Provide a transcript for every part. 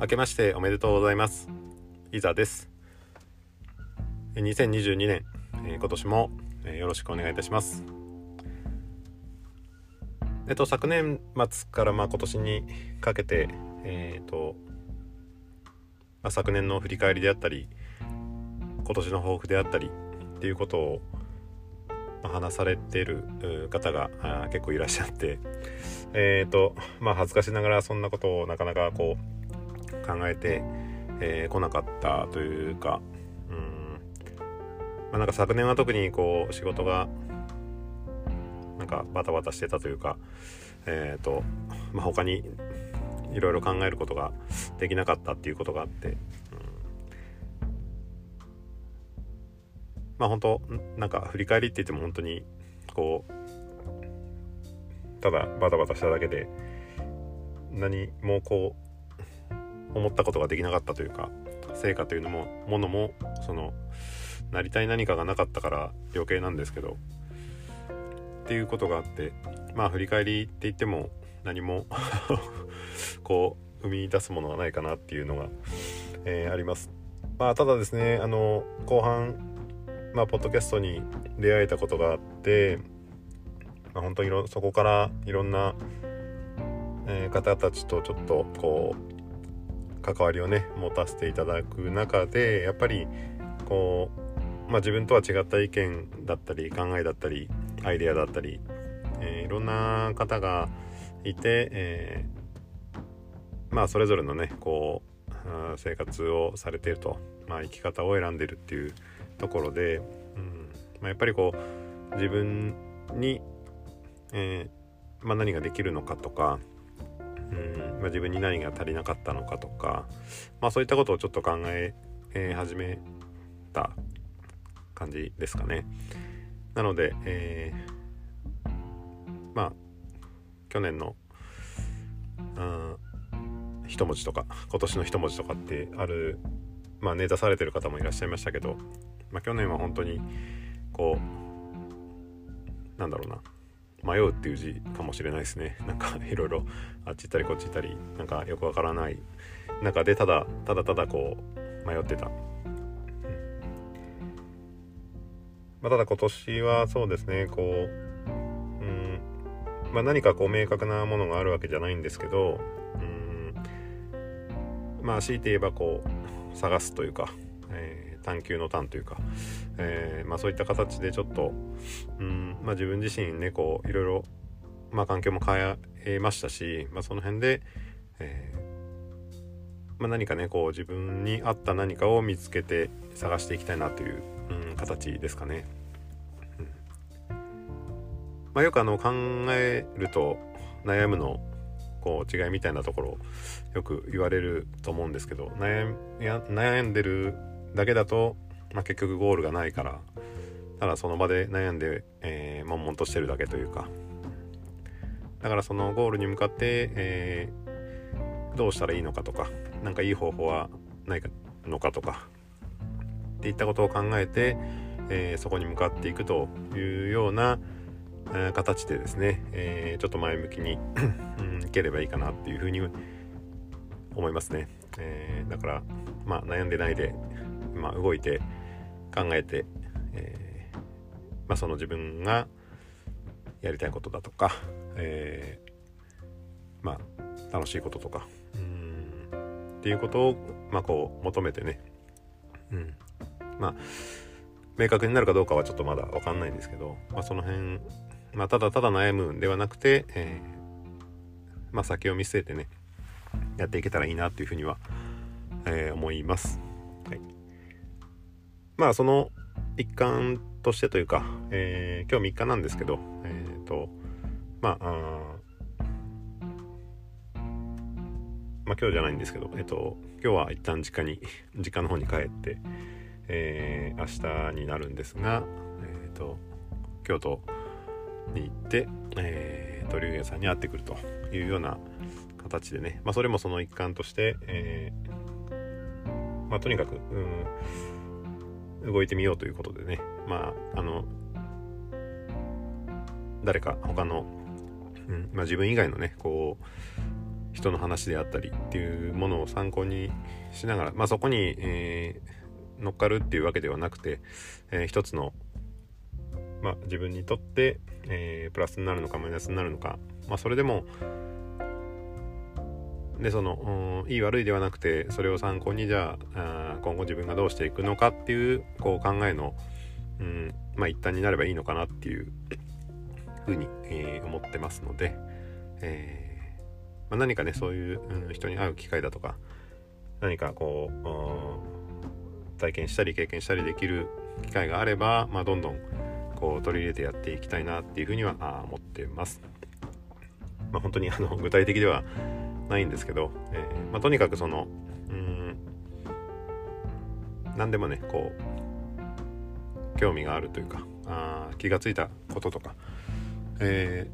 明けましておめでとうございます。いざです。2022年今年もよろしくお願いいたします。えっと昨年末からまあ今年にかけてえっ、と、まあ、昨年の振り返りであったり今年の抱負であったりっていうことを話されてる方が結構いらっしゃってえっ、とまあ恥ずかしながらそんなことをなかなかこう考えてこ、えー、なかったというかうん。まあなんか昨年は特にこう仕事がなんかバタバタしてたというかえっ、ー、とまあ他にいろいろ考えることができなかったっていうことがあって、うん、まあ本当なんか振り返りって言っても本当にこうただバタバタしただけで何もこう思ったことができなかったというか成果というのもものもそのなりたい何かがなかったから余計なんですけどっていうことがあってまあ振り返りって言っても何も こう生み出すものがないかなっていうのが、えー、あります。まあただですねあの後半まあポッドキャストに出会えたことがあって、まあ、本当にそこからいろんな、えー、方たちとちょっとこう関わりをね持たせていただく中でやっぱりこう、まあ、自分とは違った意見だったり考えだったりアイデアだったり、えー、いろんな方がいて、えー、まあそれぞれのねこう生活をされていると、まあ、生き方を選んでるっていうところで、うんまあ、やっぱりこう自分に、えーまあ、何ができるのかとかうんまあ、自分に何が足りなかったのかとか、まあ、そういったことをちょっと考え、始めた感じですかね。なので、えー、まあ去年のあ一文字とか今年の一文字とかってある、まあ、ね出されてる方もいらっしゃいましたけど、まあ、去年は本当にこうなんだろうな迷うっていう字かもしれないですね。なんかいろいろあっち行ったりこっち行ったりなんかよくわからない。中でただただただこう迷ってた、うん。まあ、ただ今年はそうですねこう、うん。まあ、何かこう明確なものがあるわけじゃないんですけど、うん。まあ強いて言えばこう探すというか、えー、探求の探というか、えー、まあ、そういった形でちょっと、うんまあ、自分自身ねこういろいろ、まあ、環境も変えましたし、まあ、その辺で、えー、まあ、何かねこう自分に合った何かを見つけて探していきたいなという、うん、形ですかね。うんまあ、よくあの考えると悩むのこう違いみたいなところよく言われると思うんですけど悩んでるだけだとまあ、結局ゴールがないからただその場で悩んで、えー、悶々としてるだけというか。だからそのゴールに向かって、えー、どうしたらいいのかとか何かいい方法はないのかとかっていったことを考えて、えー、そこに向かっていくというような、え、形でですね、えー、ちょっと前向きに いければいいかなっていうふうに思いますね、えー、だからまあ悩んでないで、まあ、動いて考えて、えー、まあ、その自分がやりたいことだとか、えー、まあ、楽しいこととかうんっていうことを、ま、こう求めてね、うん、まあ明確になるかどうかはちょっとまだ分かんないんですけど、まあ、その辺、まあ、ただただ悩むんではなくて、えー、まあ、先を見据えてねやっていけたらいいなっていうふうには、えー、思います。はいまあその一環としてというか、えー、今日3日なんですけど、えっ、ー、と、まあ、あまあ今日じゃないんですけど、えっ、ー、と、今日は一旦実家に、実家の方に帰って、えー、明日になるんですが、えっ、と、京都に行って、えー、鳥居屋さんに会ってくるというような形でね、まあそれもその一環として、えー、まあとにかく、うん動いてみようということでね。まああの誰か他の、うんまあ、自分以外のねこう人の話であったりっていうものを参考にしながら、まあ、そこに、えー、乗っかるっていうわけではなくて、えー、一つの、まあ、自分にとって、えー、プラスになるのかマイナスになるのか、まあ、それでもでそのいい悪いではなくてそれを参考にじゃあ今後自分がどうしていくのかっていうこう考えの、うんまあ、一端になればいいのかなっていうふうに、えー、思ってますので、えー、まあ、何かねそういう、うん、人に会う機会だとか何かこう体験したり経験したりできる機会があれば、まあ、どんどんこう取り入れてやっていきたいなっていうふうには思ってます。まあ、本当にあの具体的ではないんですけど、えー、まあ、とにかくそのうん何でもねこう興味があるというかあ気が付いたこととか、え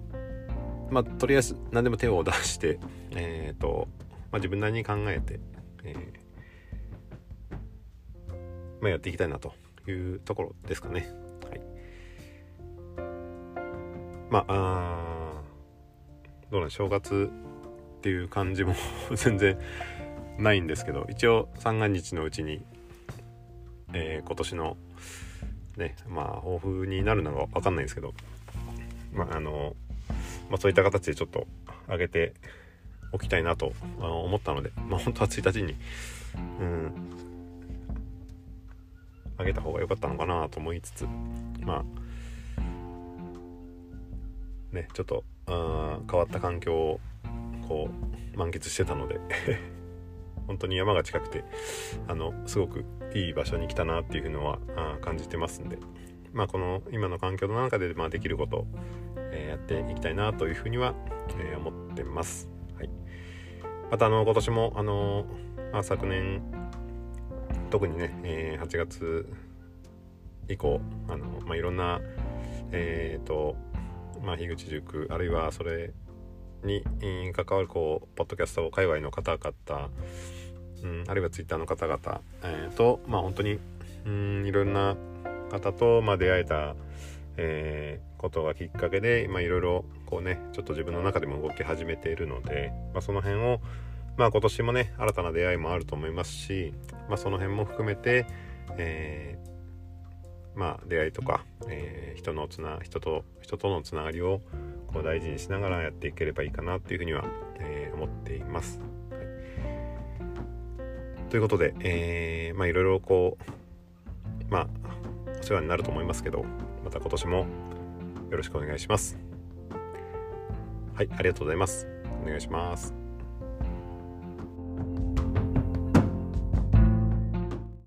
ー、まあとりあえず何でも手を出してえっ、ー、と、まあ、自分なりに考えて、えまあ、やっていきたいなというところですかね。はい、まああどうなん正月っていう感じも 全然ないんですけど一応三が日のうちに、えー、今年のねまあ抱負になるのが分かんないんですけどまああの、まあ、そういった形でちょっと上げておきたいなと思ったのでまあ本当は1日にうん上げた方が良かったのかなと思いつつまあねちょっとあ変わった環境をこう満喫してたので 本当に山が近くてあのすごくいい場所に来たなっていうのはあ感じてますんでまあこの今の環境の中で、まあ、できることを、えー、やっていきたいなというふうには、えー、思ってます。はい、またあの今年もあの、まあ、昨年特にね、えー、8月以降あの、まあ、いろんなえ、ー、とまあ樋口塾あるいはそれに関わるこうポッドキャスト界隈の方々、うん、あるいはツイッターの方々、えー、とまあ本当にうんいろんな方と、まあ、出会えた、えー、ことがきっかけで、まあ、いろいろこうねちょっと自分の中でも動き始めているので、まあ、その辺を、まあ、今年もね新たな出会いもあると思いますし、まあ、その辺も含めて、えー、まあ、出会いとか、えー、人のつな人と人とのつながりをこう大事にしながらやっていければいいかなっていうふうには、えー、思っています。はい、ということで、えー、まあいろいろこうまあお世話になると思いますけどまた今年もよろしくお願いします。はい、ありがとうございます。お願いします。